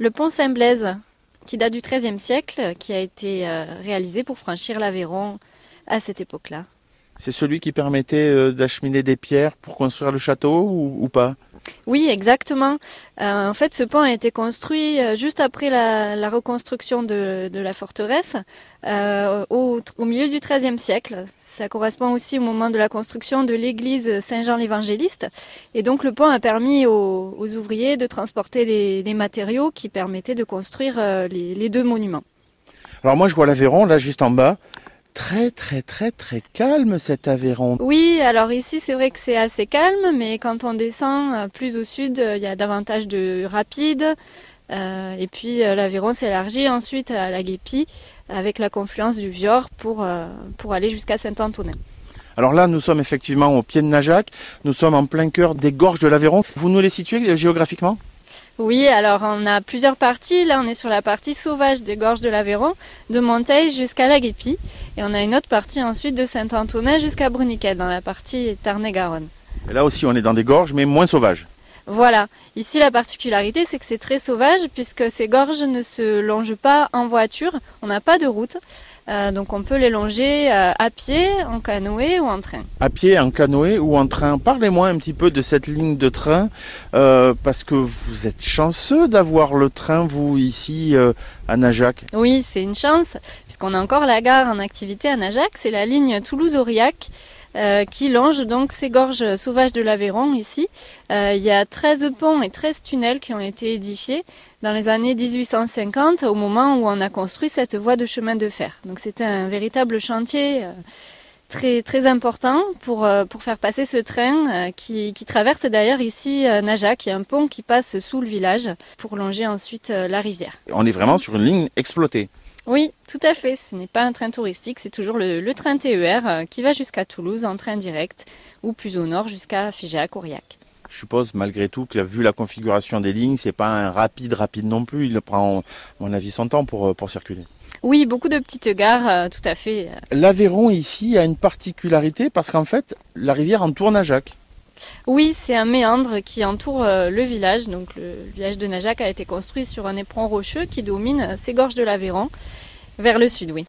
Le pont Saint-Blaise, qui date du XIIIe siècle, qui a été euh, réalisé pour franchir l'Aveyron à cette époque-là. C'est celui qui permettait euh, d'acheminer des pierres pour construire le château ou, pas? Oui, exactement. Euh, en fait, ce pont a été construit juste après la, reconstruction de, la forteresse, au, milieu du XIIIe siècle. Ça correspond aussi au moment de la construction de l'église Saint-Jean l'Évangéliste. Et donc le pont a permis aux, ouvriers de transporter les, matériaux qui permettaient de construire euh, les, deux monuments. Alors moi je vois l'Aveyron là juste en bas. Très très très très calme cet Aveyron. Oui, alors ici c'est vrai que c'est assez calme, mais quand on descend euh, plus au sud, euh, il y a davantage de rapides. et puis l'Aveyron s'élargit ensuite à la Guépie avec la confluence du Vior pour, euh, pour aller jusqu'à Saint-Antonin. Alors là, nous sommes effectivement au pied de Najac, nous sommes en plein cœur des gorges de l'Aveyron. Vous nous les situez euh, géographiquement? Oui, alors on a plusieurs parties. Là, on est sur la partie sauvage des gorges de l'Aveyron, de Monteil jusqu'à la. Et on a une autre partie ensuite de Saint-Antonin jusqu'à Bruniquel, dans la partie Tarn-et-Garonne. Et là aussi, on est dans des gorges, mais moins sauvages. Voilà. Ici, la particularité, c'est que c'est très sauvage puisque ces gorges ne se longent pas en voiture. On n'a pas de route. Euh, donc on peut les longer euh, à pied, en canoë ou en train. À pied, en canoë ou en train. Parlez-moi un petit peu de cette ligne de train, euh, parce que vous êtes chanceux d'avoir le train, vous, ici à Najac. Oui, c'est une chance, puisqu'on a encore la gare en activité à Najac. C'est la ligne Toulouse-Aurillac. Euh, qui longe donc ces gorges sauvages de l'Aveyron ici. Euh, il y a 13 ponts et 13 tunnels qui ont été édifiés dans les années 1850 au moment où on a construit cette voie de chemin de fer. Donc c'était un véritable chantier euh, très, très important pour, pour faire passer ce train qui, qui traverse d'ailleurs ici Najac. Il y a un pont qui passe sous le village pour longer ensuite la rivière. On est vraiment sur une ligne exploitée. Oui, tout à fait. Ce n'est pas un train touristique, c'est toujours le, train TER euh, qui va jusqu'à Toulouse en train direct ou plus au nord jusqu'à Figeac-Aurillac. Je suppose malgré tout que vu la configuration des lignes, c'est pas un rapide rapide non plus. Il prend, à mon avis, son temps pour, euh, pour circuler. Oui, beaucoup de petites gares, euh, tout à fait. L'Aveyron ici a une particularité parce qu'en fait, la rivière entoure Najac. Oui, c'est un méandre qui entoure le village. Donc le village de Najac a été construit sur un éperon rocheux qui domine ces gorges de l'Aveyron. Vers le sud, oui.